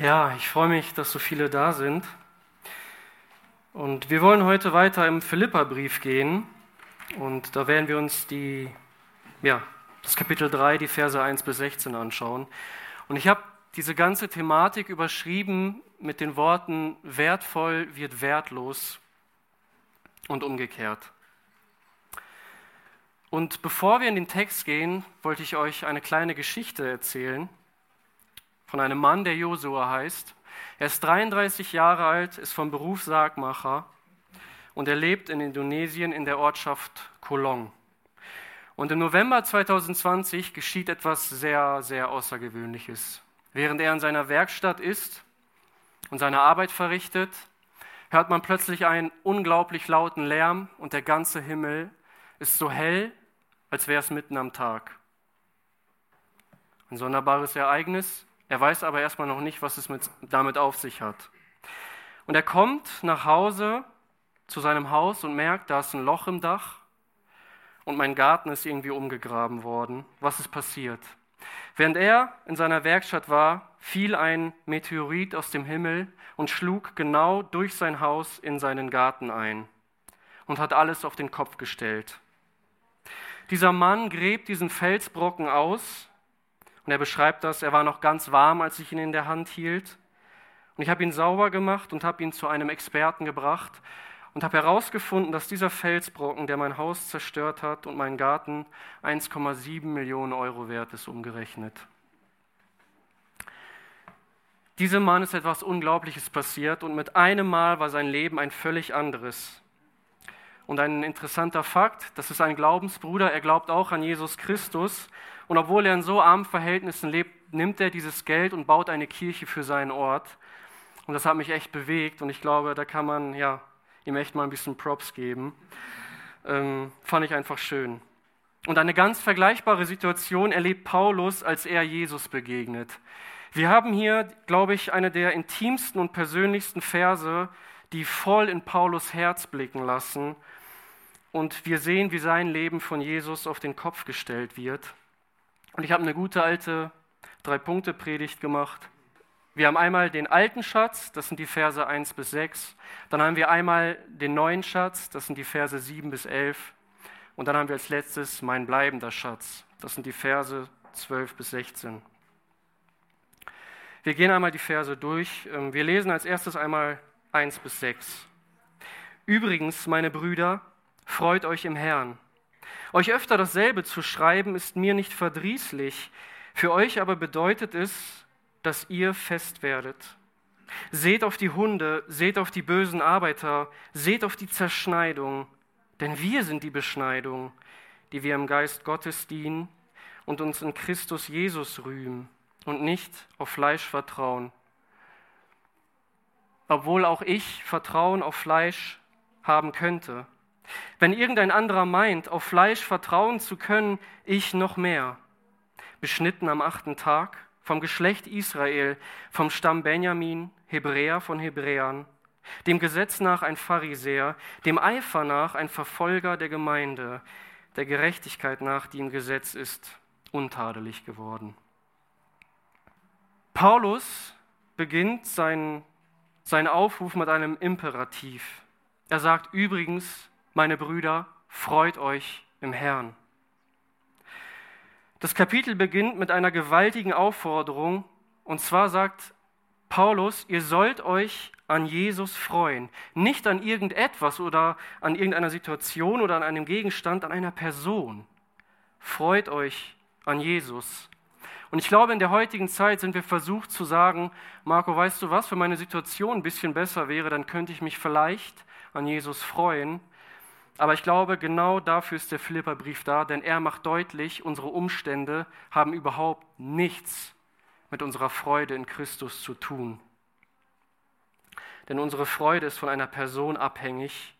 Ja, ich freue mich, dass so viele da sind. Und wir wollen heute weiter im Philipperbrief gehen. Und da werden wir uns die, ja, das Kapitel 3, die Verse 1 bis 16 anschauen. Und ich habe diese ganze Thematik überschrieben mit den Worten wertvoll wird wertlos und umgekehrt. Und bevor wir in den Text gehen, wollte ich euch eine kleine Geschichte erzählen von einem Mann, der Josua heißt. Er ist 33 Jahre alt, ist vom Beruf Sargmacher und er lebt in Indonesien in der Ortschaft Kolong. Und im November 2020 geschieht etwas sehr, sehr Außergewöhnliches. Während er in seiner Werkstatt ist und seine Arbeit verrichtet, hört man plötzlich einen unglaublich lauten Lärm und der ganze Himmel ist so hell, als wäre es mitten am Tag. Ein sonderbares Ereignis, er weiß aber erstmal noch nicht, was es mit, damit auf sich hat. Und er kommt nach Hause zu seinem Haus und merkt, da ist ein Loch im Dach und mein Garten ist irgendwie umgegraben worden. Was ist passiert? Während er in seiner Werkstatt war, fiel ein Meteorit aus dem Himmel und schlug genau durch sein Haus in seinen Garten ein und hat alles auf den Kopf gestellt. Dieser Mann gräbt diesen Felsbrocken aus und er beschreibt das, er war noch ganz warm, als ich ihn in der Hand hielt. Und ich habe ihn sauber gemacht und habe ihn zu einem Experten gebracht und habe herausgefunden, dass dieser Felsbrocken, der mein Haus zerstört hat und meinen Garten, 1,7 Millionen Euro wert ist, umgerechnet. Diesem Mann ist etwas Unglaubliches passiert und mit einem Mal war sein Leben ein völlig anderes. Und ein interessanter Fakt, das ist ein Glaubensbruder, er glaubt auch an Jesus Christus und obwohl er in so armen Verhältnissen lebt, nimmt er dieses Geld und baut eine Kirche für seinen Ort. Und das hat mich echt bewegt und ich glaube, da kann man ja, ihm echt mal ein bisschen Props geben. Ähm, fand ich einfach schön. Und eine ganz vergleichbare Situation erlebt Paulus, als er Jesus begegnet. Wir haben hier, glaube ich, eine der intimsten und persönlichsten Verse, die voll in Paulus Herz blicken lassen. Und wir sehen, wie sein Leben von Jesus auf den Kopf gestellt wird. Und ich habe eine gute alte Drei-Punkte-Predigt gemacht. Wir haben einmal den alten Schatz, das sind die Verse 1 bis 6. Dann haben wir einmal den neuen Schatz, das sind die Verse 7 bis 11. Und dann haben wir als letztes mein bleibender Schatz, das sind die Verse 12 bis 16. Wir gehen einmal die Verse durch. Ähm, wir lesen als erstes einmal 1 bis 6. Übrigens, meine Brüder, freut euch im Herrn. Euch öfter dasselbe zu schreiben, ist mir nicht verdrießlich. Für euch aber bedeutet es, dass ihr fest werdet. Seht auf die Hunde, seht auf die bösen Arbeiter, seht auf die Zerschneidung, denn wir sind die Beschneidung, die wir im Geist Gottes dienen und uns in Christus Jesus rühmen und nicht auf Fleisch vertrauen. Obwohl auch ich Vertrauen auf Fleisch haben könnte. Wenn irgendein anderer meint, auf Fleisch vertrauen zu können, ich noch mehr. Beschnitten am achten Tag, vom Geschlecht Israel, vom Stamm Benjamin, Hebräer von Hebräern, dem Gesetz nach ein Pharisäer, dem Eifer nach ein Verfolger der Gemeinde, der Gerechtigkeit nach, die im Gesetz ist, untadelig geworden. Paulus beginnt seinen, seinen Aufruf mit einem Imperativ. Er sagt übrigens, meine Brüder, freut euch im Herrn. Das Kapitel beginnt mit einer gewaltigen Aufforderung, und zwar sagt Paulus, ihr sollt euch an Jesus freuen, nicht an irgendetwas oder an irgendeiner Situation oder an einem Gegenstand, an einer Person. Freut euch an Jesus. Und ich glaube, in der heutigen Zeit sind wir versucht zu sagen, Marco, weißt du was, wenn meine Situation ein bisschen besser wäre, dann könnte ich mich vielleicht an Jesus freuen. Aber ich glaube, genau dafür ist der Philipperbrief da, denn er macht deutlich, unsere Umstände haben überhaupt nichts mit unserer Freude in Christus zu tun. Denn unsere Freude ist von einer Person abhängig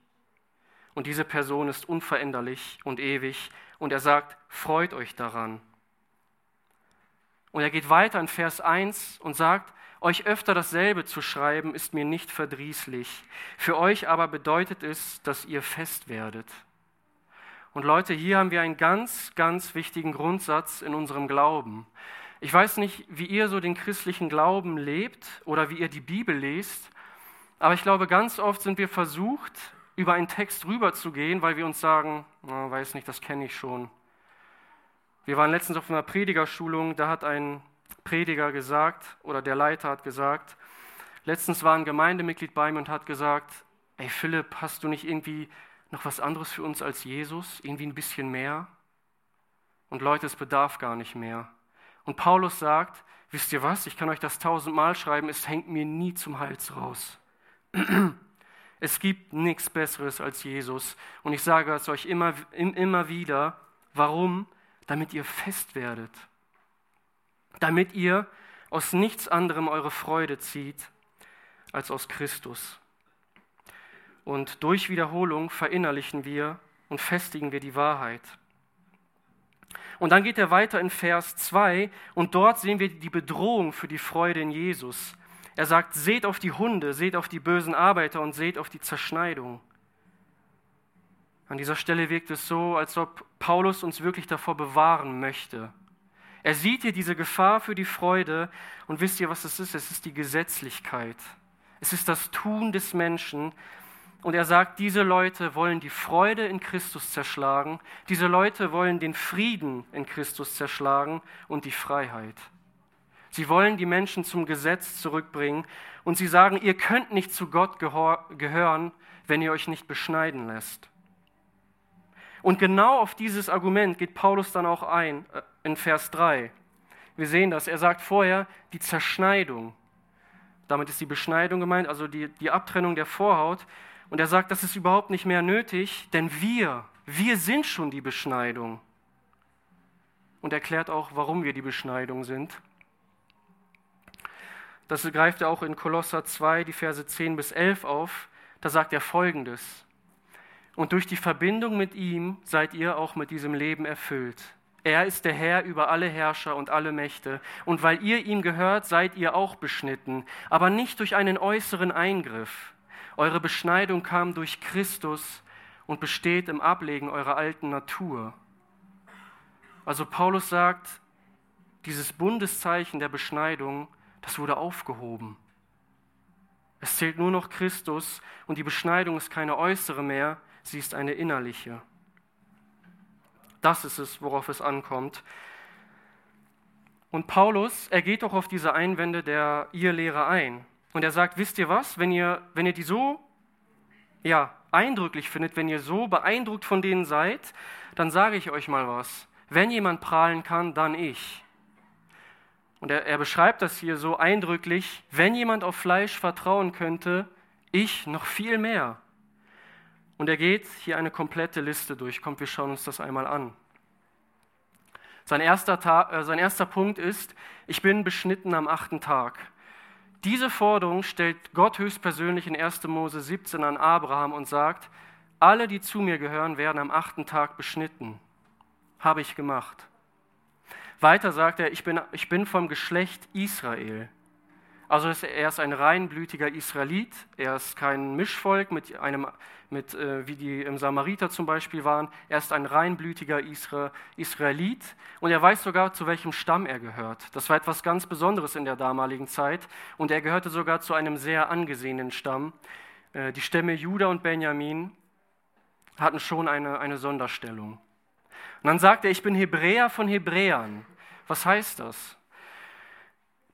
und diese Person ist unveränderlich und ewig und er sagt, freut euch daran. Und er geht weiter in Vers 1 und sagt, euch öfter dasselbe zu schreiben, ist mir nicht verdrießlich. Für euch aber bedeutet es, dass ihr fest werdet. Und Leute, hier haben wir einen ganz, ganz wichtigen Grundsatz in unserem Glauben. Ich weiß nicht, wie ihr so den christlichen Glauben lebt oder wie ihr die Bibel lest, aber ich glaube, ganz oft sind wir versucht, über einen Text rüberzugehen, weil wir uns sagen, oh, weiß nicht, das kenne ich schon. Wir waren letztens auf einer Predigerschulung, da hat ein Prediger gesagt, oder der Leiter hat gesagt, letztens war ein Gemeindemitglied bei mir und hat gesagt, ey Philipp, hast du nicht irgendwie noch was anderes für uns als Jesus? Irgendwie ein bisschen mehr? Und Leute, es bedarf gar nicht mehr. Und Paulus sagt, wisst ihr was, ich kann euch das tausendmal schreiben, es hängt mir nie zum Hals raus. Es gibt nichts Besseres als Jesus. Und ich sage es euch immer, immer wieder. Warum? Damit ihr fest werdet. Damit ihr aus nichts anderem eure Freude zieht als aus Christus. Und durch Wiederholung verinnerlichen wir und festigen wir die Wahrheit. Und dann geht er weiter in Vers 2 und dort sehen wir die Bedrohung für die Freude in Jesus. Er sagt, seht auf die Hunde, seht auf die bösen Arbeiter und seht auf die Zerschneidung. An dieser Stelle wirkt es so, als ob Paulus uns wirklich davor bewahren möchte. Er sieht hier diese Gefahr für die Freude und wisst ihr, was es ist? Es ist die Gesetzlichkeit. Es ist das Tun des Menschen. Und er sagt, diese Leute wollen die Freude in Christus zerschlagen. Diese Leute wollen den Frieden in Christus zerschlagen und die Freiheit. Sie wollen die Menschen zum Gesetz zurückbringen und sie sagen, ihr könnt nicht zu Gott gehören, wenn ihr euch nicht beschneiden lässt. Und genau auf dieses Argument geht Paulus dann auch ein äh, in Vers 3. Wir sehen das. Er sagt vorher die Zerschneidung. Damit ist die Beschneidung gemeint, also die, die Abtrennung der Vorhaut. Und er sagt, das ist überhaupt nicht mehr nötig, denn wir, wir sind schon die Beschneidung. Und erklärt auch, warum wir die Beschneidung sind. Das greift er auch in Kolosser 2, die Verse 10 bis 11 auf. Da sagt er folgendes. Und durch die Verbindung mit ihm seid ihr auch mit diesem Leben erfüllt. Er ist der Herr über alle Herrscher und alle Mächte. Und weil ihr ihm gehört, seid ihr auch beschnitten, aber nicht durch einen äußeren Eingriff. Eure Beschneidung kam durch Christus und besteht im Ablegen eurer alten Natur. Also Paulus sagt, dieses Bundeszeichen der Beschneidung das wurde aufgehoben. Es zählt nur noch Christus und die Beschneidung ist keine äußere mehr, sie ist eine innerliche. Das ist es, worauf es ankommt. Und Paulus, er geht auch auf diese Einwände der Irrlehrer ein. Und er sagt, wisst ihr was, wenn ihr, wenn ihr die so ja, eindrücklich findet, wenn ihr so beeindruckt von denen seid, dann sage ich euch mal was. Wenn jemand prahlen kann, dann ich. Und er, er beschreibt das hier so eindrücklich, wenn jemand auf Fleisch vertrauen könnte, ich noch viel mehr. Und er geht hier eine komplette Liste durch. Kommt, wir schauen uns das einmal an. Sein erster, Tag, äh, sein erster Punkt ist, ich bin beschnitten am achten Tag. Diese Forderung stellt Gott höchstpersönlich in 1. Mose 17 an Abraham und sagt, alle, die zu mir gehören, werden am achten Tag beschnitten. Habe ich gemacht. Weiter sagt er, ich bin, ich bin vom Geschlecht Israel. Also er ist ein reinblütiger Israelit, er ist kein Mischvolk mit einem, mit, äh, wie die im Samariter zum Beispiel waren. Er ist ein reinblütiger Isra Israelit und er weiß sogar, zu welchem Stamm er gehört. Das war etwas ganz Besonderes in der damaligen Zeit und er gehörte sogar zu einem sehr angesehenen Stamm. Äh, die Stämme Juda und Benjamin hatten schon eine, eine Sonderstellung. Und dann sagt er, ich bin Hebräer von Hebräern. Was heißt das?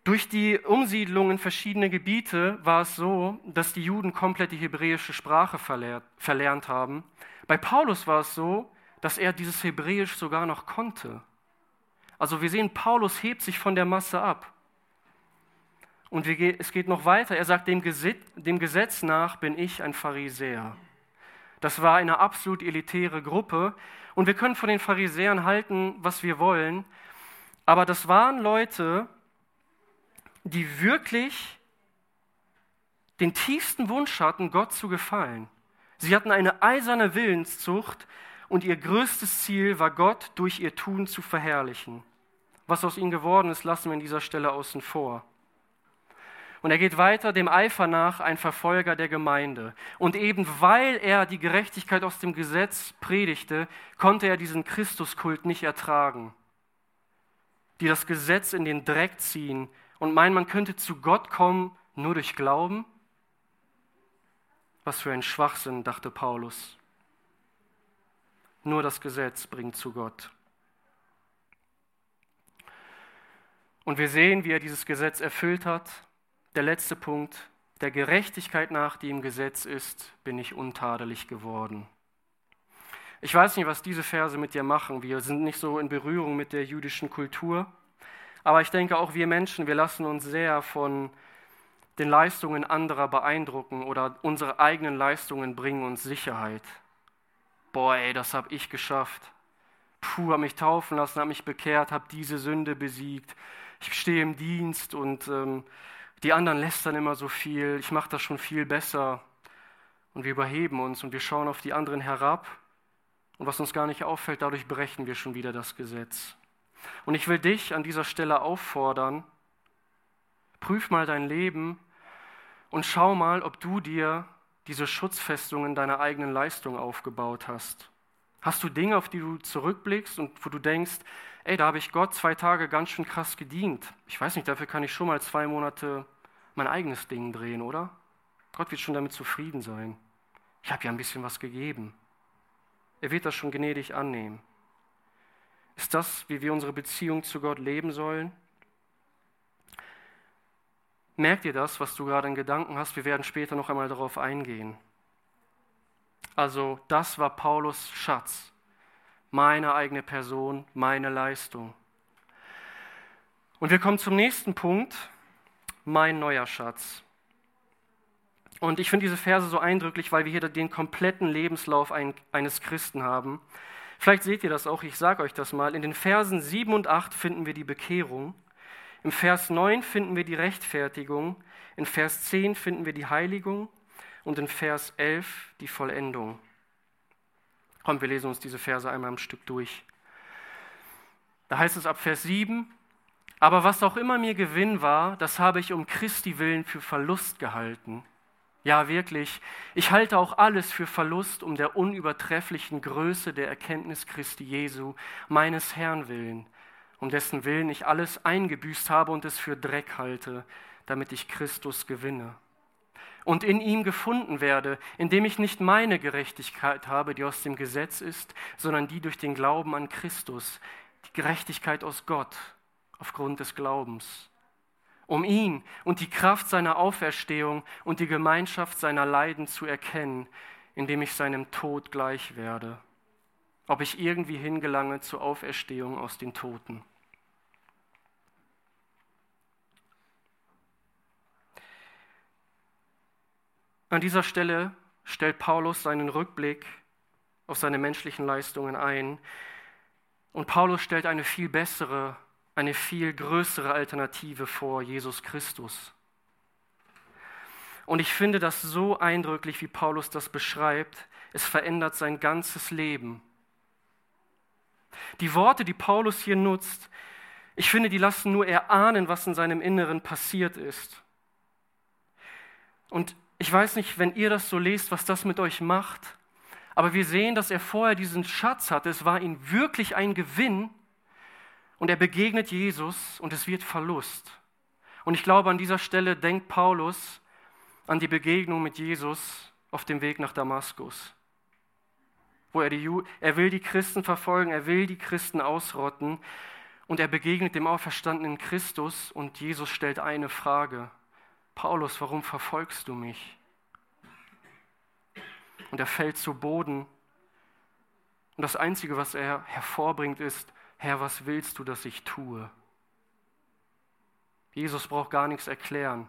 Durch die Umsiedlung in verschiedene Gebiete war es so, dass die Juden komplett die hebräische Sprache verlernt haben. Bei Paulus war es so, dass er dieses Hebräisch sogar noch konnte. Also wir sehen, Paulus hebt sich von der Masse ab. Und es geht noch weiter. Er sagt, dem Gesetz nach bin ich ein Pharisäer. Das war eine absolut elitäre Gruppe. Und wir können von den Pharisäern halten, was wir wollen. Aber das waren Leute, die wirklich den tiefsten Wunsch hatten, Gott zu gefallen. Sie hatten eine eiserne Willenszucht und ihr größtes Ziel war, Gott durch ihr Tun zu verherrlichen. Was aus ihnen geworden ist, lassen wir an dieser Stelle außen vor. Und er geht weiter dem Eifer nach, ein Verfolger der Gemeinde. Und eben weil er die Gerechtigkeit aus dem Gesetz predigte, konnte er diesen Christuskult nicht ertragen. die das Gesetz in den Dreck ziehen und meinen, man könnte zu Gott kommen nur durch Glauben? Was für ein Schwachsinn, dachte Paulus. Nur das Gesetz bringt zu Gott. Und wir sehen, wie er dieses Gesetz erfüllt hat. Der letzte Punkt, der Gerechtigkeit nach, die im Gesetz ist, bin ich untadelig geworden. Ich weiß nicht, was diese Verse mit dir machen. Wir sind nicht so in Berührung mit der jüdischen Kultur. Aber ich denke, auch wir Menschen, wir lassen uns sehr von den Leistungen anderer beeindrucken oder unsere eigenen Leistungen bringen uns Sicherheit. Boah, ey, das habe ich geschafft. Puh, habe mich taufen lassen, habe mich bekehrt, habe diese Sünde besiegt. Ich stehe im Dienst und ähm, die anderen lästern immer so viel. Ich mache das schon viel besser. Und wir überheben uns und wir schauen auf die anderen herab. Und was uns gar nicht auffällt, dadurch brechen wir schon wieder das Gesetz. Und ich will dich an dieser Stelle auffordern, prüf mal dein Leben und schau mal, ob du dir diese Schutzfestungen deiner eigenen Leistung aufgebaut hast. Hast du Dinge, auf die du zurückblickst und wo du denkst, ey, da habe ich Gott zwei Tage ganz schön krass gedient. Ich weiß nicht, dafür kann ich schon mal zwei Monate mein eigenes Ding drehen, oder? Gott wird schon damit zufrieden sein. Ich habe ja ein bisschen was gegeben. Er wird das schon gnädig annehmen. Ist das, wie wir unsere Beziehung zu Gott leben sollen? Merkt ihr das, was du gerade in Gedanken hast? Wir werden später noch einmal darauf eingehen. Also das war Paulus Schatz. Meine eigene Person, meine Leistung. Und wir kommen zum nächsten Punkt, mein neuer Schatz. Und ich finde diese Verse so eindrücklich, weil wir hier den kompletten Lebenslauf ein, eines Christen haben. Vielleicht seht ihr das auch, ich sage euch das mal. In den Versen 7 und 8 finden wir die Bekehrung. Im Vers 9 finden wir die Rechtfertigung, in Vers 10 finden wir die Heiligung und in Vers 11 die Vollendung. Kommt, wir lesen uns diese Verse einmal im Stück durch. Da heißt es ab Vers 7, aber was auch immer mir Gewinn war, das habe ich um Christi willen für Verlust gehalten. Ja, wirklich, ich halte auch alles für Verlust um der unübertrefflichen Größe der Erkenntnis Christi Jesu, meines Herrn willen, um dessen Willen ich alles eingebüßt habe und es für Dreck halte, damit ich Christus gewinne. Und in ihm gefunden werde, indem ich nicht meine Gerechtigkeit habe, die aus dem Gesetz ist, sondern die durch den Glauben an Christus, die Gerechtigkeit aus Gott aufgrund des Glaubens. Um ihn und die Kraft seiner Auferstehung und die Gemeinschaft seiner Leiden zu erkennen, indem ich seinem Tod gleich werde, ob ich irgendwie hingelange zur Auferstehung aus den Toten. An dieser Stelle stellt Paulus seinen Rückblick auf seine menschlichen Leistungen ein. Und Paulus stellt eine viel bessere, eine viel größere Alternative vor Jesus Christus. Und ich finde das so eindrücklich, wie Paulus das beschreibt. Es verändert sein ganzes Leben. Die Worte, die Paulus hier nutzt, ich finde, die lassen nur erahnen, was in seinem Inneren passiert ist. Und ich weiß nicht, wenn ihr das so lest, was das mit euch macht, aber wir sehen, dass er vorher diesen Schatz hatte. Es war ihm wirklich ein Gewinn und er begegnet Jesus und es wird Verlust. Und ich glaube, an dieser Stelle denkt Paulus an die Begegnung mit Jesus auf dem Weg nach Damaskus, wo er, die, er will die Christen verfolgen, er will die Christen ausrotten und er begegnet dem auferstandenen Christus und Jesus stellt eine Frage. Paulus, warum verfolgst du mich? Und er fällt zu Boden. Und das Einzige, was er hervorbringt, ist, Herr, was willst du, dass ich tue? Jesus braucht gar nichts erklären.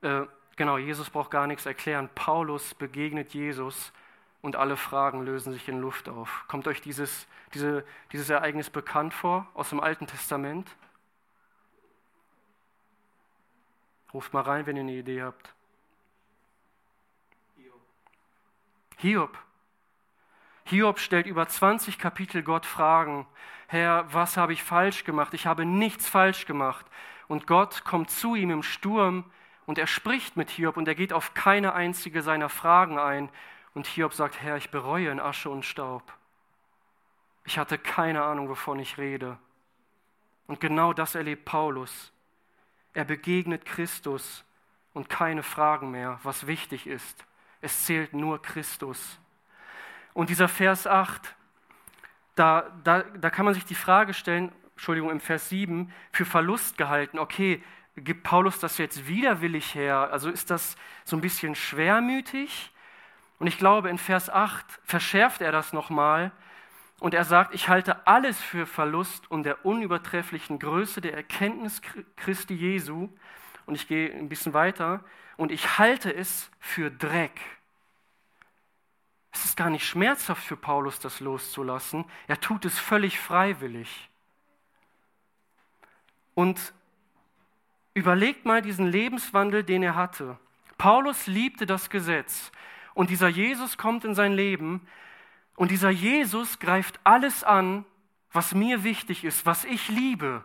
Äh, genau, Jesus braucht gar nichts erklären. Paulus begegnet Jesus und alle Fragen lösen sich in Luft auf. Kommt euch dieses, diese, dieses Ereignis bekannt vor aus dem Alten Testament? Ruft mal rein, wenn ihr eine Idee habt. Hiob. Hiob. Hiob stellt über 20 Kapitel Gott Fragen. Herr, was habe ich falsch gemacht? Ich habe nichts falsch gemacht. Und Gott kommt zu ihm im Sturm und er spricht mit Hiob und er geht auf keine einzige seiner Fragen ein. Und Hiob sagt, Herr, ich bereue in Asche und Staub. Ich hatte keine Ahnung, wovon ich rede. Und genau das erlebt Paulus. Er begegnet Christus und keine Fragen mehr, was wichtig ist. Es zählt nur Christus. Und dieser Vers 8, da, da, da kann man sich die Frage stellen, Entschuldigung, im Vers 7, für Verlust gehalten. Okay, gibt Paulus das jetzt widerwillig her? Also ist das so ein bisschen schwermütig? Und ich glaube, in Vers 8 verschärft er das nochmal und er sagt, ich halte alles für Verlust um der unübertrefflichen Größe der Erkenntnis Christi Jesu. Und ich gehe ein bisschen weiter und ich halte es für Dreck. Es ist gar nicht schmerzhaft für Paulus, das loszulassen. Er tut es völlig freiwillig. Und überlegt mal diesen Lebenswandel, den er hatte. Paulus liebte das Gesetz und dieser Jesus kommt in sein Leben und dieser Jesus greift alles an, was mir wichtig ist, was ich liebe.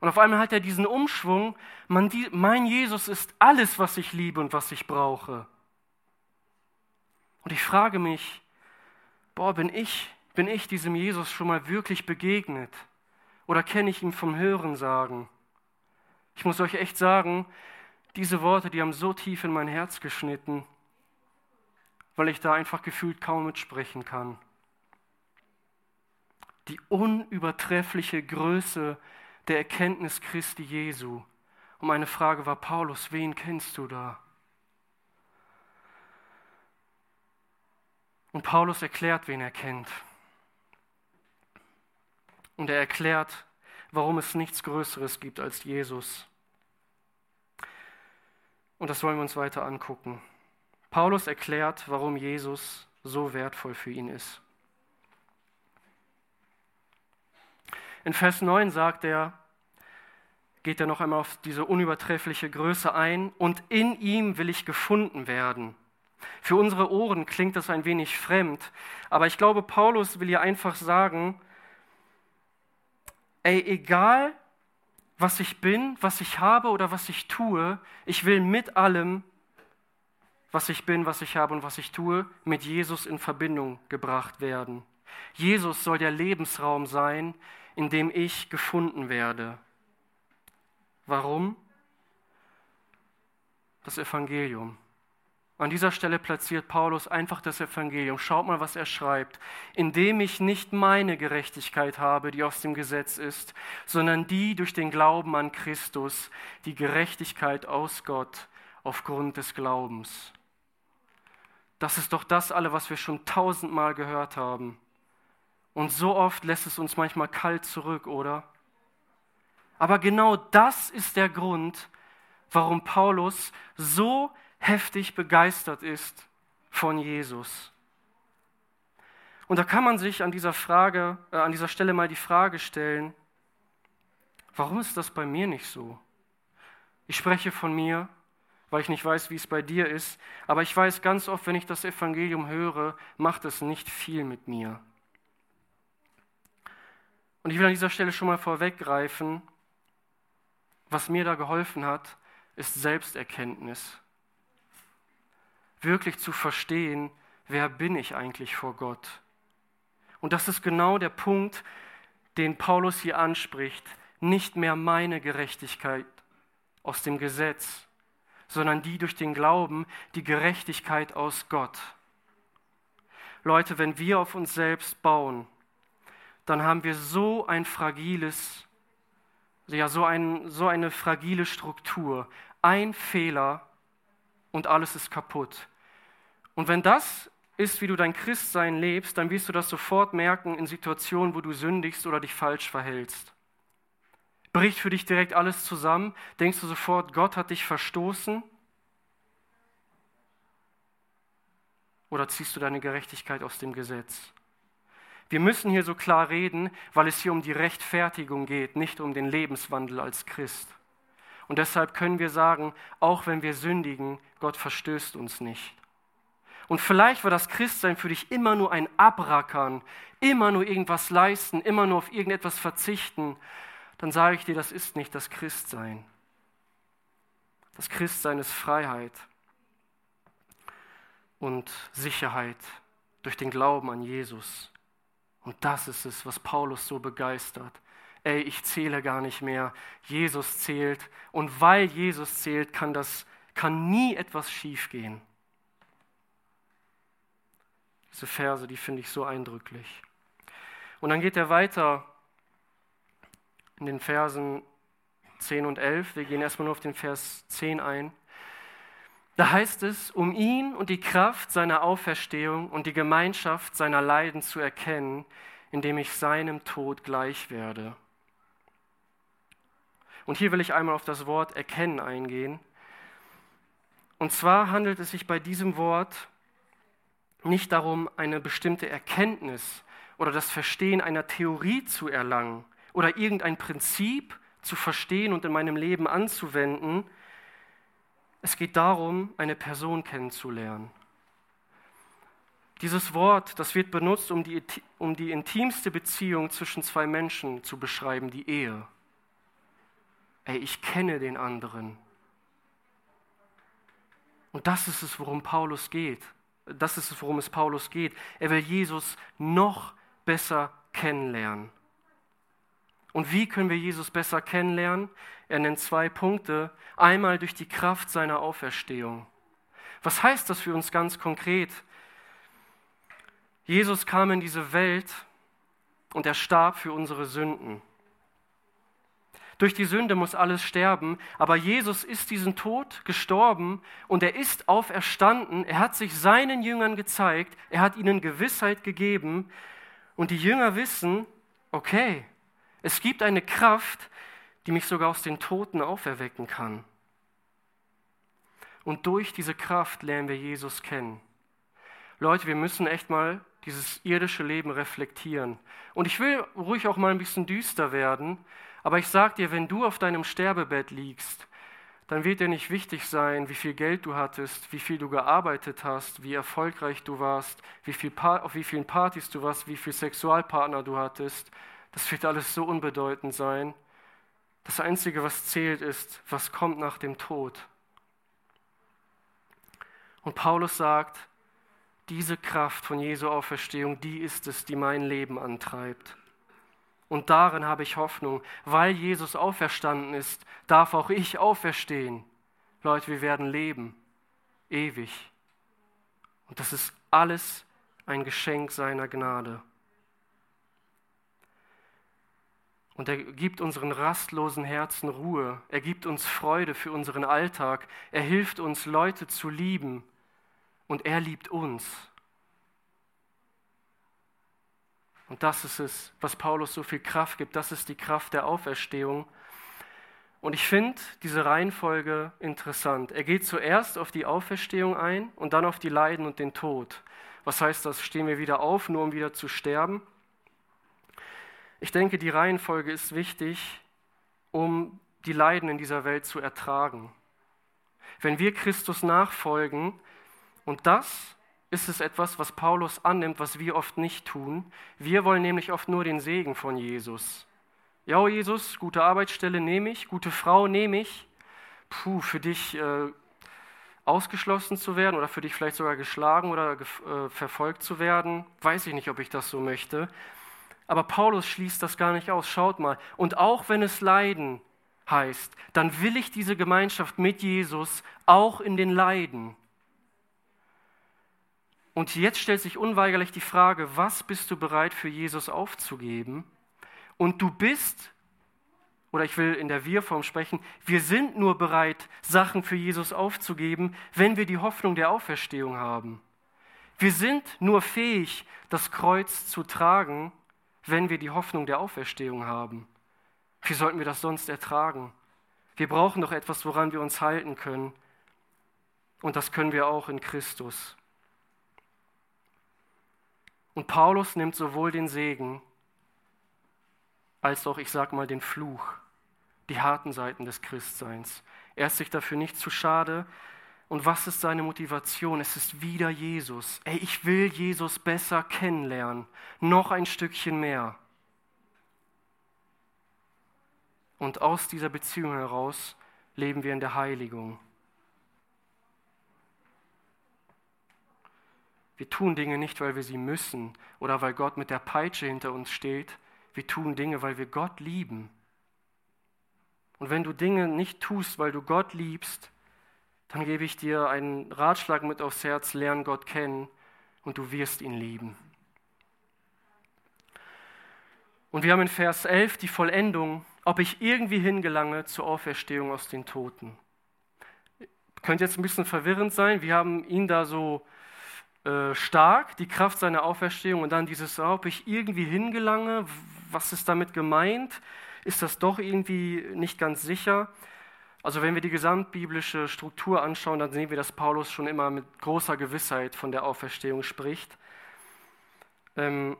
Und auf einmal hat er diesen Umschwung, mein Jesus ist alles, was ich liebe und was ich brauche. Und ich frage mich, boah, bin ich, bin ich diesem Jesus schon mal wirklich begegnet? Oder kenne ich ihn vom Hören sagen? Ich muss euch echt sagen, diese Worte, die haben so tief in mein Herz geschnitten, weil ich da einfach gefühlt kaum mitsprechen kann. Die unübertreffliche Größe der Erkenntnis Christi Jesu. Und meine Frage war, Paulus, wen kennst du da? Und Paulus erklärt, wen er kennt. Und er erklärt, warum es nichts Größeres gibt als Jesus. Und das wollen wir uns weiter angucken. Paulus erklärt, warum Jesus so wertvoll für ihn ist. In Vers 9 sagt er, geht er noch einmal auf diese unübertreffliche Größe ein, und in ihm will ich gefunden werden. Für unsere Ohren klingt das ein wenig fremd, aber ich glaube, Paulus will hier einfach sagen, ey, egal was ich bin, was ich habe oder was ich tue, ich will mit allem, was ich bin, was ich habe und was ich tue, mit Jesus in Verbindung gebracht werden. Jesus soll der Lebensraum sein, in dem ich gefunden werde. Warum? Das Evangelium. An dieser Stelle platziert Paulus einfach das Evangelium. Schaut mal, was er schreibt. Indem ich nicht meine Gerechtigkeit habe, die aus dem Gesetz ist, sondern die durch den Glauben an Christus, die Gerechtigkeit aus Gott aufgrund des Glaubens. Das ist doch das alle, was wir schon tausendmal gehört haben. Und so oft lässt es uns manchmal kalt zurück, oder? Aber genau das ist der Grund, warum Paulus so heftig begeistert ist von Jesus. Und da kann man sich an dieser Frage, äh, an dieser Stelle mal die Frage stellen, warum ist das bei mir nicht so? Ich spreche von mir, weil ich nicht weiß, wie es bei dir ist, aber ich weiß ganz oft, wenn ich das Evangelium höre, macht es nicht viel mit mir. Und ich will an dieser Stelle schon mal vorweggreifen, was mir da geholfen hat, ist Selbsterkenntnis wirklich zu verstehen, wer bin ich eigentlich vor Gott. Und das ist genau der Punkt, den Paulus hier anspricht. Nicht mehr meine Gerechtigkeit aus dem Gesetz, sondern die durch den Glauben, die Gerechtigkeit aus Gott. Leute, wenn wir auf uns selbst bauen, dann haben wir so ein fragiles, ja, so, ein, so eine fragile Struktur. Ein Fehler und alles ist kaputt. Und wenn das ist, wie du dein Christsein lebst, dann wirst du das sofort merken in Situationen, wo du sündigst oder dich falsch verhältst. Bricht für dich direkt alles zusammen? Denkst du sofort, Gott hat dich verstoßen? Oder ziehst du deine Gerechtigkeit aus dem Gesetz? Wir müssen hier so klar reden, weil es hier um die Rechtfertigung geht, nicht um den Lebenswandel als Christ. Und deshalb können wir sagen, auch wenn wir sündigen, Gott verstößt uns nicht. Und vielleicht war das Christsein für dich immer nur ein Abrackern, immer nur irgendwas leisten, immer nur auf irgendetwas verzichten. Dann sage ich dir, das ist nicht das Christsein. Das Christsein ist Freiheit und Sicherheit durch den Glauben an Jesus. Und das ist es, was Paulus so begeistert. ey, ich zähle gar nicht mehr, Jesus zählt. Und weil Jesus zählt, kann, das, kann nie etwas schiefgehen. Diese Verse, die finde ich so eindrücklich. Und dann geht er weiter in den Versen 10 und 11. Wir gehen erstmal nur auf den Vers 10 ein. Da heißt es, um ihn und die Kraft seiner Auferstehung und die Gemeinschaft seiner Leiden zu erkennen, indem ich seinem Tod gleich werde. Und hier will ich einmal auf das Wort erkennen eingehen. Und zwar handelt es sich bei diesem Wort nicht darum, eine bestimmte Erkenntnis oder das Verstehen einer Theorie zu erlangen oder irgendein Prinzip zu verstehen und in meinem Leben anzuwenden, es geht darum, eine Person kennenzulernen. Dieses Wort, das wird benutzt, um die, um die intimste Beziehung zwischen zwei Menschen zu beschreiben, die Ehe. Ey, ich kenne den anderen. Und das ist es, worum Paulus geht. Das ist es, worum es Paulus geht. Er will Jesus noch besser kennenlernen. Und wie können wir Jesus besser kennenlernen? Er nennt zwei Punkte. Einmal durch die Kraft seiner Auferstehung. Was heißt das für uns ganz konkret? Jesus kam in diese Welt und er starb für unsere Sünden. Durch die Sünde muss alles sterben, aber Jesus ist diesen Tod gestorben und er ist auferstanden. Er hat sich seinen Jüngern gezeigt, er hat ihnen Gewissheit gegeben und die Jünger wissen, okay, es gibt eine Kraft, die mich sogar aus den Toten auferwecken kann. Und durch diese Kraft lernen wir Jesus kennen. Leute, wir müssen echt mal dieses irdische Leben reflektieren. Und ich will ruhig auch mal ein bisschen düster werden, aber ich sage dir, wenn du auf deinem Sterbebett liegst, dann wird dir nicht wichtig sein, wie viel Geld du hattest, wie viel du gearbeitet hast, wie erfolgreich du warst, wie viel auf wie vielen Partys du warst, wie viele Sexualpartner du hattest, das wird alles so unbedeutend sein. Das Einzige, was zählt, ist, was kommt nach dem Tod. Und Paulus sagt, diese Kraft von Jesu Auferstehung, die ist es, die mein Leben antreibt. Und darin habe ich Hoffnung. Weil Jesus auferstanden ist, darf auch ich auferstehen. Leute, wir werden leben. Ewig. Und das ist alles ein Geschenk seiner Gnade. Und er gibt unseren rastlosen Herzen Ruhe. Er gibt uns Freude für unseren Alltag. Er hilft uns, Leute zu lieben. Und er liebt uns. Und das ist es, was Paulus so viel Kraft gibt. Das ist die Kraft der Auferstehung. Und ich finde diese Reihenfolge interessant. Er geht zuerst auf die Auferstehung ein und dann auf die Leiden und den Tod. Was heißt das? Stehen wir wieder auf, nur um wieder zu sterben? Ich denke, die Reihenfolge ist wichtig, um die Leiden in dieser Welt zu ertragen. Wenn wir Christus nachfolgen, und das ist es etwas, was Paulus annimmt, was wir oft nicht tun. Wir wollen nämlich oft nur den Segen von Jesus. Ja, Jesus, gute Arbeitsstelle nehme ich, gute Frau nehme ich. Puh, für dich äh, ausgeschlossen zu werden oder für dich vielleicht sogar geschlagen oder äh, verfolgt zu werden, weiß ich nicht, ob ich das so möchte. Aber Paulus schließt das gar nicht aus. Schaut mal. Und auch wenn es Leiden heißt, dann will ich diese Gemeinschaft mit Jesus auch in den Leiden. Und jetzt stellt sich unweigerlich die Frage, was bist du bereit für Jesus aufzugeben? Und du bist, oder ich will in der Wir-Form sprechen, wir sind nur bereit, Sachen für Jesus aufzugeben, wenn wir die Hoffnung der Auferstehung haben. Wir sind nur fähig, das Kreuz zu tragen, wenn wir die Hoffnung der Auferstehung haben? Wie sollten wir das sonst ertragen? Wir brauchen doch etwas, woran wir uns halten können. Und das können wir auch in Christus. Und Paulus nimmt sowohl den Segen als auch, ich sage mal, den Fluch, die harten Seiten des Christseins. Er ist sich dafür nicht zu schade, und was ist seine Motivation? Es ist wieder Jesus. Ey, ich will Jesus besser kennenlernen. Noch ein Stückchen mehr. Und aus dieser Beziehung heraus leben wir in der Heiligung. Wir tun Dinge nicht, weil wir sie müssen oder weil Gott mit der Peitsche hinter uns steht. wir tun Dinge, weil wir Gott lieben. Und wenn du Dinge nicht tust, weil du Gott liebst, dann gebe ich dir einen Ratschlag mit aufs Herz, lern Gott kennen und du wirst ihn lieben. Und wir haben in Vers 11 die Vollendung, ob ich irgendwie hingelange zur Auferstehung aus den Toten. Könnte jetzt ein bisschen verwirrend sein, wir haben ihn da so äh, stark, die Kraft seiner Auferstehung und dann dieses, ob ich irgendwie hingelange, was ist damit gemeint? Ist das doch irgendwie nicht ganz sicher? Also wenn wir die gesamtbiblische Struktur anschauen, dann sehen wir, dass Paulus schon immer mit großer Gewissheit von der Auferstehung spricht. Ähm,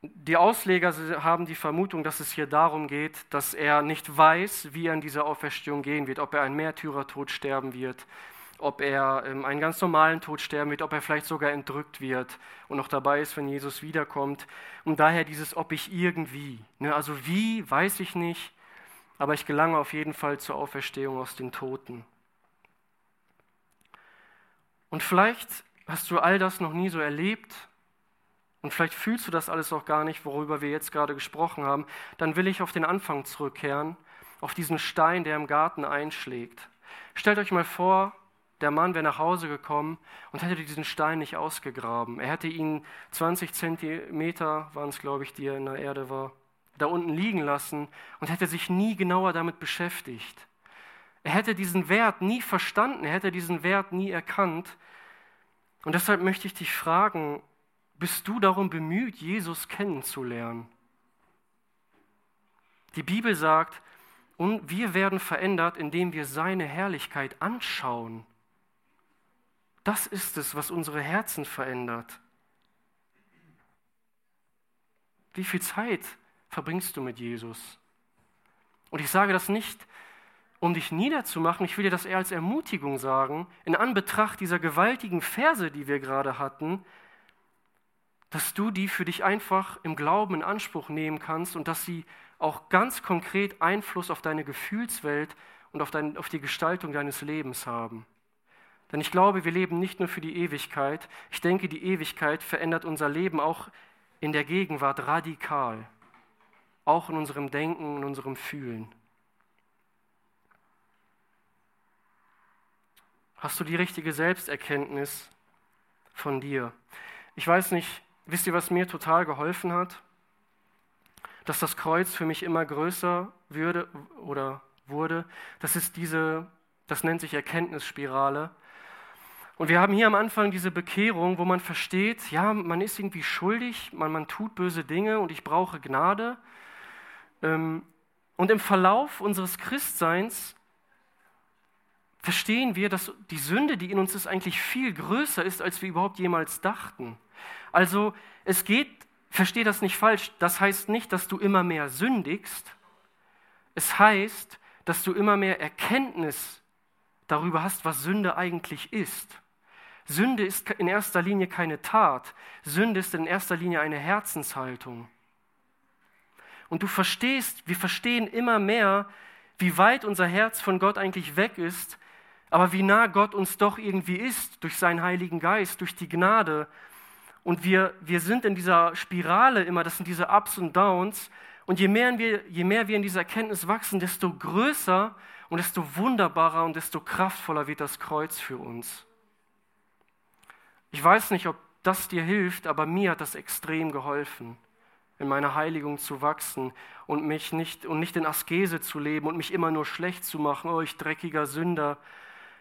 die Ausleger haben die Vermutung, dass es hier darum geht, dass er nicht weiß, wie er in dieser Auferstehung gehen wird, ob er einen Märtyrertod sterben wird, ob er ähm, einen ganz normalen Tod sterben wird, ob er vielleicht sogar entrückt wird und noch dabei ist, wenn Jesus wiederkommt. Und daher dieses, ob ich irgendwie, ne, also wie, weiß ich nicht, aber ich gelange auf jeden Fall zur Auferstehung aus den Toten. Und vielleicht hast du all das noch nie so erlebt und vielleicht fühlst du das alles auch gar nicht, worüber wir jetzt gerade gesprochen haben, dann will ich auf den Anfang zurückkehren, auf diesen Stein, der im Garten einschlägt. Stellt euch mal vor, der Mann wäre nach Hause gekommen und hätte diesen Stein nicht ausgegraben. Er hätte ihn 20 Zentimeter, waren es glaube ich, die er in der Erde war, da unten liegen lassen und hätte sich nie genauer damit beschäftigt. Er hätte diesen Wert nie verstanden, er hätte diesen Wert nie erkannt. Und deshalb möchte ich dich fragen, bist du darum bemüht, Jesus kennenzulernen? Die Bibel sagt, und wir werden verändert, indem wir seine Herrlichkeit anschauen. Das ist es, was unsere Herzen verändert. Wie viel Zeit verbringst du mit Jesus? Und ich sage das nicht, um dich niederzumachen, ich will dir das eher als Ermutigung sagen, in Anbetracht dieser gewaltigen Verse, die wir gerade hatten, dass du die für dich einfach im Glauben in Anspruch nehmen kannst und dass sie auch ganz konkret Einfluss auf deine Gefühlswelt und auf, dein, auf die Gestaltung deines Lebens haben. Denn ich glaube, wir leben nicht nur für die Ewigkeit. Ich denke, die Ewigkeit verändert unser Leben auch in der Gegenwart radikal. Auch in unserem Denken, in unserem Fühlen. Hast du die richtige Selbsterkenntnis von dir? Ich weiß nicht, wisst ihr, was mir total geholfen hat? Dass das Kreuz für mich immer größer würde oder wurde. Das ist diese, das nennt sich Erkenntnisspirale. Und wir haben hier am Anfang diese Bekehrung, wo man versteht, ja, man ist irgendwie schuldig, man, man tut böse Dinge und ich brauche Gnade. Ähm, und im Verlauf unseres Christseins verstehen wir, dass die Sünde, die in uns ist, eigentlich viel größer ist, als wir überhaupt jemals dachten. Also es geht, verstehe das nicht falsch, das heißt nicht, dass du immer mehr sündigst. Es heißt, dass du immer mehr Erkenntnis darüber hast, was Sünde eigentlich ist. Sünde ist in erster Linie keine Tat. Sünde ist in erster Linie eine Herzenshaltung. Und du verstehst, wir verstehen immer mehr, wie weit unser Herz von Gott eigentlich weg ist, aber wie nah Gott uns doch irgendwie ist durch seinen Heiligen Geist, durch die Gnade. Und wir, wir sind in dieser Spirale immer, das sind diese Ups und Downs. Und je mehr, wir, je mehr wir in dieser Erkenntnis wachsen, desto größer und desto wunderbarer und desto kraftvoller wird das Kreuz für uns. Ich weiß nicht, ob das dir hilft, aber mir hat das extrem geholfen, in meiner Heiligung zu wachsen und mich nicht und nicht in Askese zu leben und mich immer nur schlecht zu machen, oh ich dreckiger Sünder.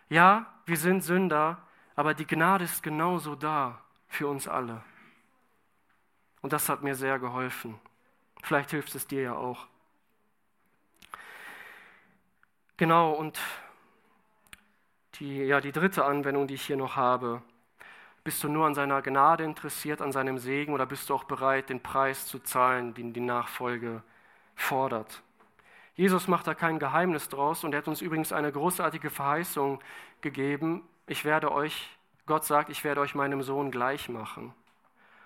Ja, wir sind Sünder, aber die Gnade ist genauso da für uns alle. Und das hat mir sehr geholfen. Vielleicht hilft es dir ja auch. Genau, und die, ja, die dritte Anwendung, die ich hier noch habe, bist du nur an seiner Gnade interessiert, an seinem Segen oder bist du auch bereit, den Preis zu zahlen, den die Nachfolge fordert? Jesus macht da kein Geheimnis draus und er hat uns übrigens eine großartige Verheißung gegeben. Ich werde euch, Gott sagt, ich werde euch meinem Sohn gleich machen.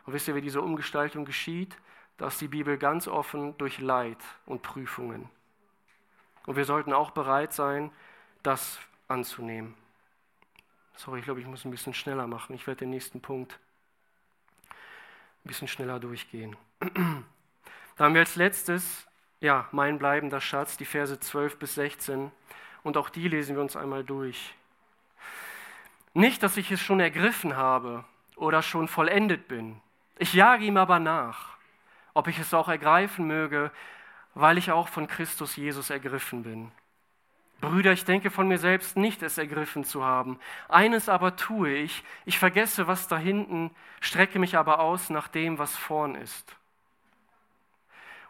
Und wisst ihr, wie diese Umgestaltung geschieht? Da ist die Bibel ganz offen durch Leid und Prüfungen. Und wir sollten auch bereit sein, das anzunehmen. Sorry, ich glaube, ich muss ein bisschen schneller machen. Ich werde den nächsten Punkt ein bisschen schneller durchgehen. Da haben wir als letztes, ja, mein bleibender Schatz, die Verse 12 bis 16. Und auch die lesen wir uns einmal durch. Nicht, dass ich es schon ergriffen habe oder schon vollendet bin. Ich jage ihm aber nach, ob ich es auch ergreifen möge, weil ich auch von Christus Jesus ergriffen bin. Brüder, ich denke von mir selbst nicht, es ergriffen zu haben. Eines aber tue ich, ich vergesse, was da hinten, strecke mich aber aus nach dem, was vorn ist.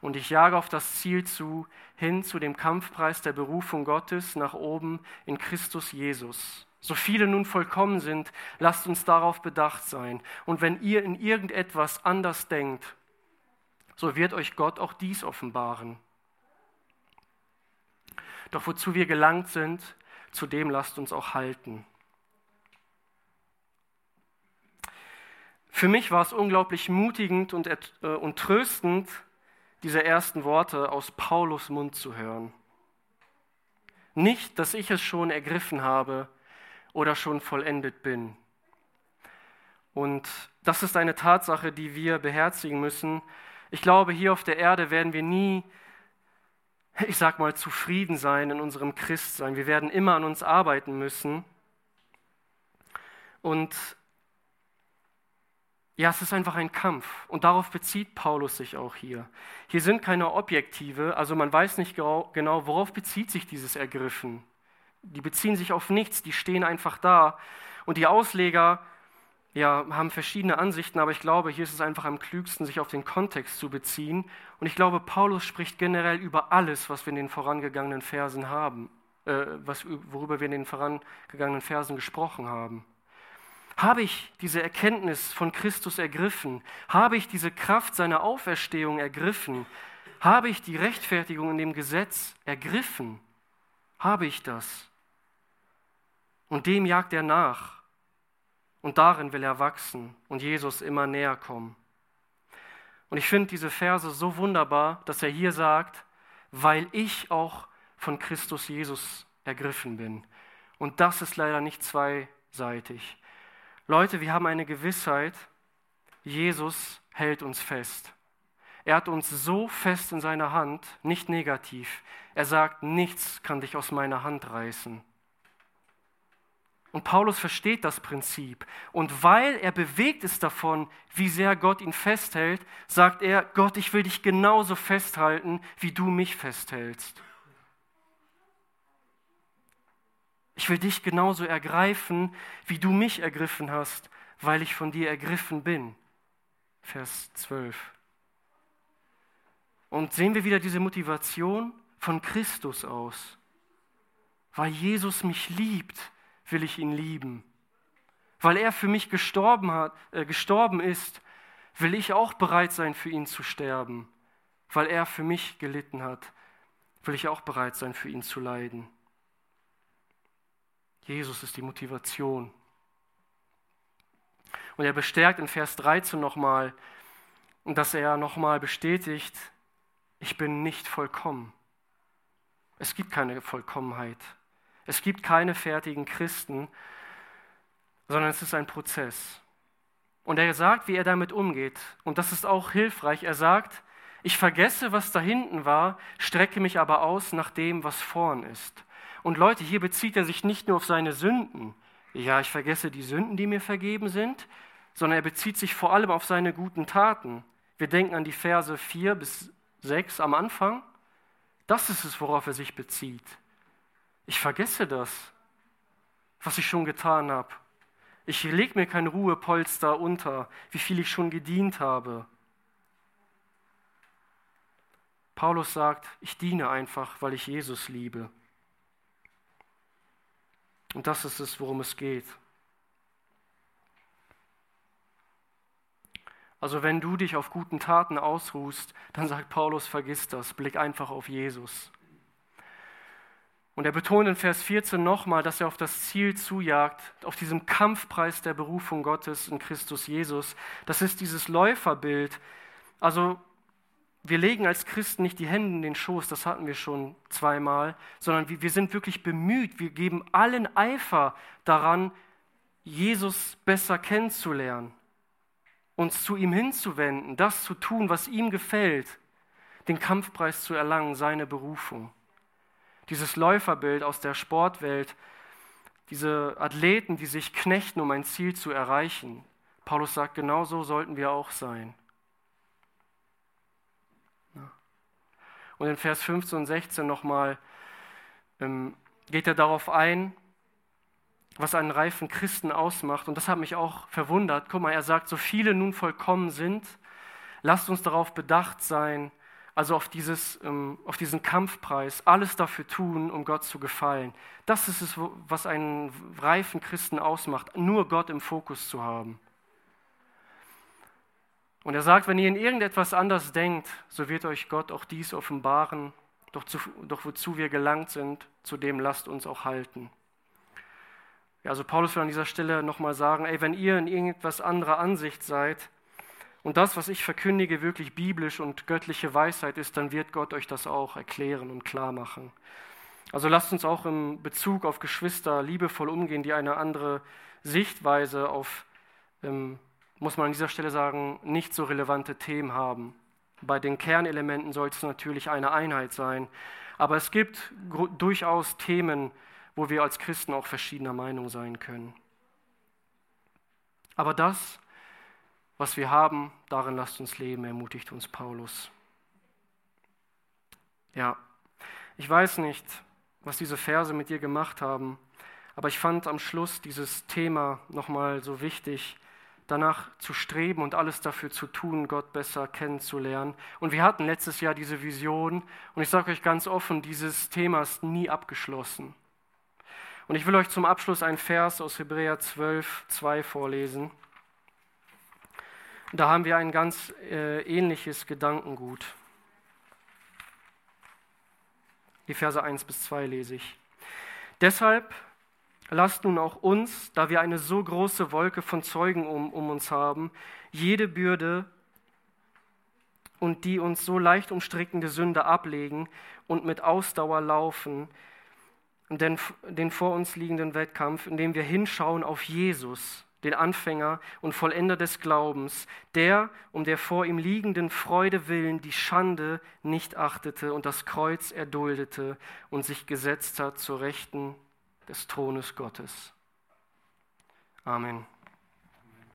Und ich jage auf das Ziel zu, hin zu dem Kampfpreis der Berufung Gottes nach oben in Christus Jesus. So viele nun vollkommen sind, lasst uns darauf bedacht sein. Und wenn ihr in irgendetwas anders denkt, so wird euch Gott auch dies offenbaren. Doch wozu wir gelangt sind, zu dem lasst uns auch halten. Für mich war es unglaublich mutigend und, äh, und tröstend, diese ersten Worte aus Paulus Mund zu hören. Nicht, dass ich es schon ergriffen habe oder schon vollendet bin. Und das ist eine Tatsache, die wir beherzigen müssen. Ich glaube, hier auf der Erde werden wir nie ich sag mal, zufrieden sein in unserem Christsein. Wir werden immer an uns arbeiten müssen. Und ja, es ist einfach ein Kampf. Und darauf bezieht Paulus sich auch hier. Hier sind keine Objektive, also man weiß nicht genau, worauf bezieht sich dieses Ergriffen. Die beziehen sich auf nichts, die stehen einfach da. Und die Ausleger ja, haben verschiedene Ansichten, aber ich glaube, hier ist es einfach am klügsten, sich auf den Kontext zu beziehen. Und ich glaube, Paulus spricht generell über alles, was wir in den vorangegangenen Versen haben, äh, was, worüber wir in den vorangegangenen Versen gesprochen haben. Habe ich diese Erkenntnis von Christus ergriffen? Habe ich diese Kraft seiner Auferstehung ergriffen? Habe ich die Rechtfertigung in dem Gesetz ergriffen? Habe ich das? Und dem jagt er nach. Und darin will er wachsen und Jesus immer näher kommen. Und ich finde diese Verse so wunderbar, dass er hier sagt, weil ich auch von Christus Jesus ergriffen bin. Und das ist leider nicht zweiseitig. Leute, wir haben eine Gewissheit, Jesus hält uns fest. Er hat uns so fest in seiner Hand, nicht negativ. Er sagt, nichts kann dich aus meiner Hand reißen. Und Paulus versteht das Prinzip. Und weil er bewegt ist davon, wie sehr Gott ihn festhält, sagt er, Gott, ich will dich genauso festhalten, wie du mich festhältst. Ich will dich genauso ergreifen, wie du mich ergriffen hast, weil ich von dir ergriffen bin. Vers 12. Und sehen wir wieder diese Motivation von Christus aus. Weil Jesus mich liebt, will ich ihn lieben. Weil er für mich gestorben, hat, äh, gestorben ist, will ich auch bereit sein, für ihn zu sterben. Weil er für mich gelitten hat, will ich auch bereit sein, für ihn zu leiden. Jesus ist die Motivation. Und er bestärkt in Vers 13 nochmal, dass er nochmal bestätigt, ich bin nicht vollkommen. Es gibt keine Vollkommenheit. Es gibt keine fertigen Christen, sondern es ist ein Prozess. Und er sagt, wie er damit umgeht. Und das ist auch hilfreich. Er sagt, ich vergesse, was da hinten war, strecke mich aber aus nach dem, was vorn ist. Und Leute, hier bezieht er sich nicht nur auf seine Sünden. Ja, ich vergesse die Sünden, die mir vergeben sind, sondern er bezieht sich vor allem auf seine guten Taten. Wir denken an die Verse 4 bis 6 am Anfang. Das ist es, worauf er sich bezieht. Ich vergesse das, was ich schon getan habe. Ich lege mir kein Ruhepolster unter, wie viel ich schon gedient habe. Paulus sagt, ich diene einfach, weil ich Jesus liebe. Und das ist es, worum es geht. Also wenn du dich auf guten Taten ausruhst, dann sagt Paulus, vergiss das, blick einfach auf Jesus. Und er betont in Vers 14 nochmal, dass er auf das Ziel zujagt, auf diesem Kampfpreis der Berufung Gottes in Christus Jesus. Das ist dieses Läuferbild. Also wir legen als Christen nicht die Hände in den Schoß, das hatten wir schon zweimal, sondern wir sind wirklich bemüht, wir geben allen Eifer daran, Jesus besser kennenzulernen, uns zu ihm hinzuwenden, das zu tun, was ihm gefällt. den Kampfpreis zu erlangen, seine Berufung. Dieses Läuferbild aus der Sportwelt, diese Athleten, die sich knechten, um ein Ziel zu erreichen. Paulus sagt, genau so sollten wir auch sein. Und in Vers 15 und 16 nochmal ähm, geht er darauf ein, was einen reifen Christen ausmacht. Und das hat mich auch verwundert. Guck mal, er sagt, so viele nun vollkommen sind, lasst uns darauf bedacht sein, also auf, dieses, ähm, auf diesen Kampfpreis, alles dafür tun, um Gott zu gefallen. Das ist es, was einen reifen Christen ausmacht, nur Gott im Fokus zu haben. Und er sagt, wenn ihr in irgendetwas anders denkt, so wird euch Gott auch dies offenbaren, doch, zu, doch wozu wir gelangt sind, zu dem lasst uns auch halten. Ja, also Paulus will an dieser Stelle nochmal sagen, ey, wenn ihr in irgendetwas anderer Ansicht seid und das, was ich verkündige, wirklich biblisch und göttliche Weisheit ist, dann wird Gott euch das auch erklären und klar machen. Also lasst uns auch im Bezug auf Geschwister liebevoll umgehen, die eine andere Sichtweise auf ähm, muss man an dieser Stelle sagen, nicht so relevante Themen haben. Bei den Kernelementen soll es natürlich eine Einheit sein, aber es gibt durchaus Themen, wo wir als Christen auch verschiedener Meinung sein können. Aber das, was wir haben, darin lasst uns leben, ermutigt uns Paulus. Ja, ich weiß nicht, was diese Verse mit dir gemacht haben, aber ich fand am Schluss dieses Thema nochmal so wichtig, danach zu streben und alles dafür zu tun, Gott besser kennenzulernen. Und wir hatten letztes Jahr diese Vision und ich sage euch ganz offen, dieses Thema ist nie abgeschlossen. Und ich will euch zum Abschluss einen Vers aus Hebräer 12, 2 vorlesen. Da haben wir ein ganz äh, ähnliches Gedankengut. Die Verse 1 bis 2 lese ich. Deshalb lasst nun auch uns, da wir eine so große Wolke von Zeugen um, um uns haben, jede Bürde und die uns so leicht umstrickende Sünde ablegen und mit Ausdauer laufen, den, den vor uns liegenden Wettkampf, indem wir hinschauen auf Jesus, den Anfänger und Vollender des Glaubens, der um der vor ihm liegenden Freude willen die Schande nicht achtete und das Kreuz erduldete und sich gesetzt hat zur Rechten des Thrones Gottes. Amen.